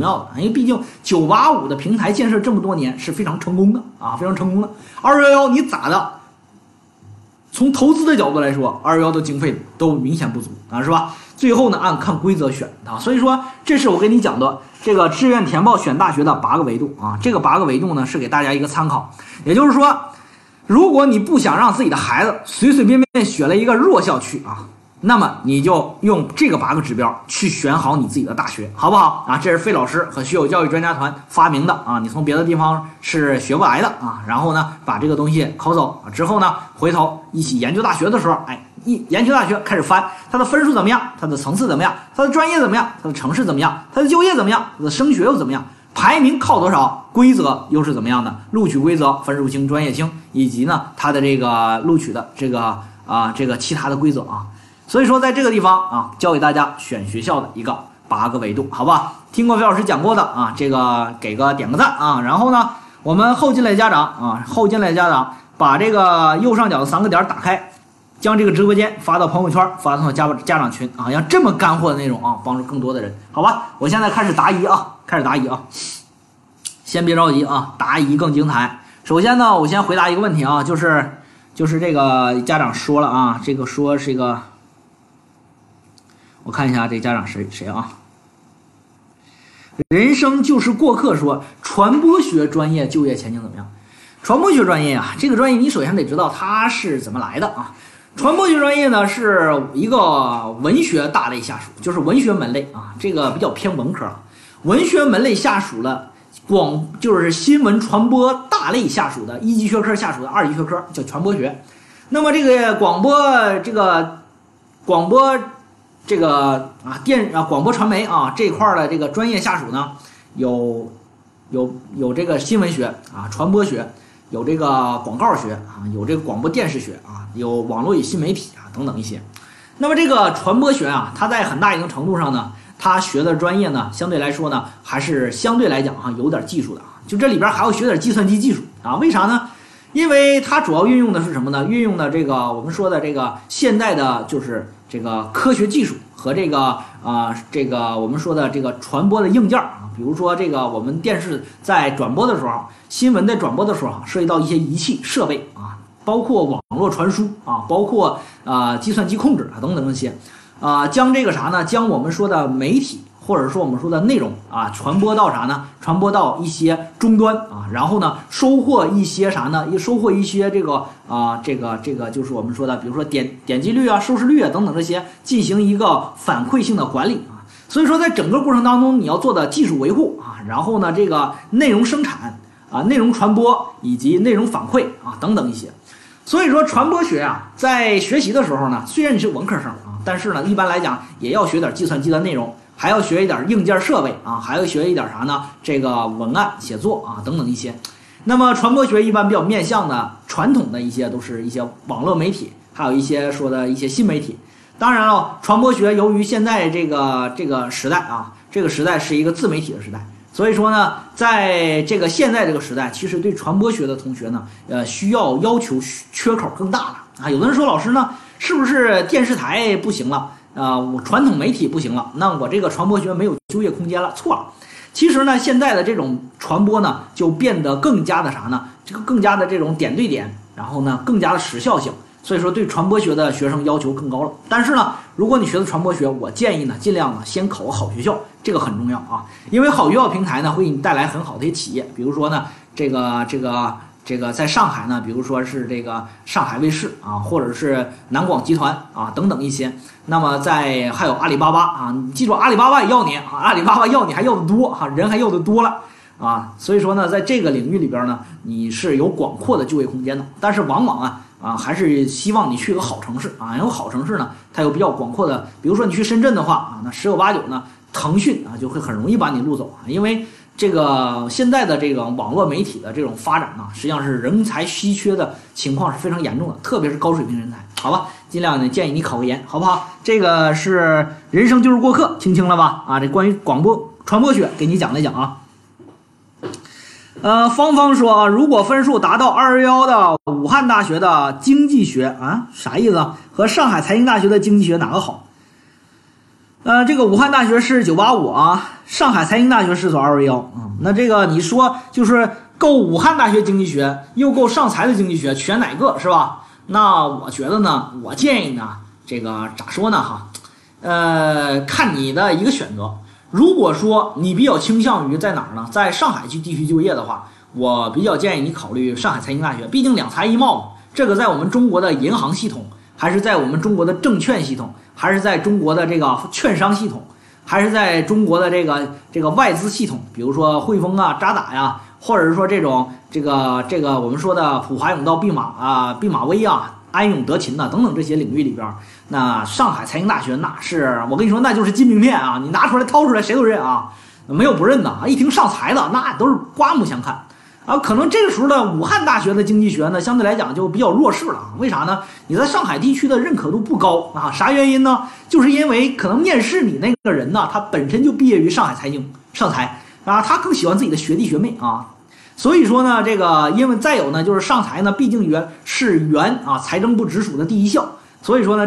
要的，因为毕竟九八五的平台建设这么多年是非常成功的啊，非常成功的。二幺幺你咋的？从投资的角度来说，二幺幺的经费都明显不足啊，是吧？最后呢，按看规则选啊，所以说这是我跟你讲的这个志愿填报选大学的八个维度啊，这个八个维度呢是给大家一个参考，也就是说，如果你不想让自己的孩子随随便便选了一个弱校区啊。那么你就用这个八个指标去选好你自己的大学，好不好啊？这是费老师和学友教育专家团发明的啊，你从别的地方是学不来的啊。然后呢，把这个东西考走之后呢，回头一起研究大学的时候，哎，一研究大学开始翻它的分数怎么样，它的层次怎么样，它的专业怎么样，它的城市怎么样，它的就业怎么样，它的升学又怎么样，排名靠多少，规则又是怎么样的，录取规则分数轻，专业轻，以及呢它的这个录取的这个啊这个其他的规则啊。所以说，在这个地方啊，教给大家选学校的一个八个维度，好吧？听过费老师讲过的啊，这个给个点个赞啊。然后呢，我们后进来家长啊，后进来家长把这个右上角的三个点打开，将这个直播间发到朋友圈，发送到家家长群啊，让这么干货的内容啊，帮助更多的人，好吧？我现在开始答疑啊，开始答疑啊，先别着急啊，答疑更精彩。首先呢，我先回答一个问题啊，就是就是这个家长说了啊，这个说是一个。我看一下这家长谁谁啊？人生就是过客说传播学专业就业前景怎么样？传播学专业啊，这个专业你首先得知道它是怎么来的啊。传播学专业呢是一个文学大类下属，就是文学门类啊，这个比较偏文科。文学门类下属了广，就是新闻传播大类下属的一级学科下属的二级学科叫传播学。那么这个广播这个广播。这个啊电啊广播传媒啊这块的这个专业下属呢，有有有这个新闻学啊传播学，有这个广告学啊有这个广播电视学啊有网络与新媒体啊等等一些。那么这个传播学啊，它在很大一定程度上呢，它学的专业呢，相对来说呢，还是相对来讲哈有点技术的啊。就这里边还要学点计算机技术啊？为啥呢？因为它主要运用的是什么呢？运用的这个我们说的这个现代的，就是这个科学技术和这个啊，这个我们说的这个传播的硬件啊，比如说这个我们电视在转播的时候，新闻在转播的时候涉及到一些仪器设备啊，包括网络传输啊，包括啊计算机控制啊等等这些，啊，将这个啥呢？将我们说的媒体。或者说我们说的内容啊，传播到啥呢？传播到一些终端啊，然后呢，收获一些啥呢？一收获一些这个啊，这个这个就是我们说的，比如说点点击率啊、收视率啊等等这些，进行一个反馈性的管理啊。所以说，在整个过程当中，你要做的技术维护啊，然后呢，这个内容生产啊、内容传播以及内容反馈啊等等一些。所以说，传播学啊，在学习的时候呢，虽然你是文科生啊，但是呢，一般来讲也要学点计算机的内容。还要学一点硬件设备啊，还要学一点啥呢？这个文案写作啊，等等一些。那么传播学一般比较面向的传统的一些都是一些网络媒体，还有一些说的一些新媒体。当然了，传播学由于现在这个这个时代啊，这个时代是一个自媒体的时代，所以说呢，在这个现在这个时代，其实对传播学的同学呢，呃，需要要求缺口更大了啊。有的人说，老师呢，是不是电视台不行了？啊，我传统媒体不行了，那我这个传播学没有就业空间了。错了，其实呢，现在的这种传播呢，就变得更加的啥呢？这个更加的这种点对点，然后呢，更加的时效性。所以说，对传播学的学生要求更高了。但是呢，如果你学的传播学，我建议呢，尽量呢，先考个好学校，这个很重要啊。因为好学校平台呢，会给你带来很好的一些企业，比如说呢，这个这个。这个在上海呢，比如说是这个上海卫视啊，或者是南广集团啊等等一些。那么在还有阿里巴巴啊，你记住阿里巴巴也要你啊，阿里巴巴要你还要的多哈，人还要的多了啊。所以说呢，在这个领域里边呢，你是有广阔的就业空间的。但是往往啊啊，还是希望你去个好城市啊，因为好城市呢，它有比较广阔的。比如说你去深圳的话啊，那十有八九呢，腾讯啊就会很容易把你录走啊，因为。这个现在的这个网络媒体的这种发展呢，实际上是人才稀缺的情况是非常严重的，特别是高水平人才。好吧，尽量呢建议你考个研，好不好？这个是人生就是过客，听清了吧？啊，这关于广播传播学给你讲了讲啊。呃，芳芳说啊，如果分数达到二幺幺的武汉大学的经济学啊，啥意思？和上海财经大学的经济学哪个好？呃，这个武汉大学是九八五啊，上海财经大学是走二幺幺啊。那这个你说就是够武汉大学经济学，又够上财的经济学，选哪个是吧？那我觉得呢，我建议呢，这个咋说呢哈？呃，看你的一个选择。如果说你比较倾向于在哪儿呢？在上海去地区就业的话，我比较建议你考虑上海财经大学，毕竟两财一贸嘛。这个在我们中国的银行系统，还是在我们中国的证券系统。还是在中国的这个券商系统，还是在中国的这个这个外资系统，比如说汇丰啊、渣打呀，或者是说这种这个这个我们说的普华永道、毕马啊、毕马威啊、安永德勤呐等等这些领域里边，那上海财经大学那是我跟你说那就是金名片啊，你拿出来掏出来谁都认啊，没有不认的啊，一听上财的那都是刮目相看。啊，可能这个时候的武汉大学的经济学呢，相对来讲就比较弱势了。为啥呢？你在上海地区的认可度不高啊？啥原因呢？就是因为可能面试你那个人呢，他本身就毕业于上海财经、上财啊，他更喜欢自己的学弟学妹啊。所以说呢，这个因为再有呢，就是上财呢，毕竟原是原啊财政部直属的第一校，所以说呢。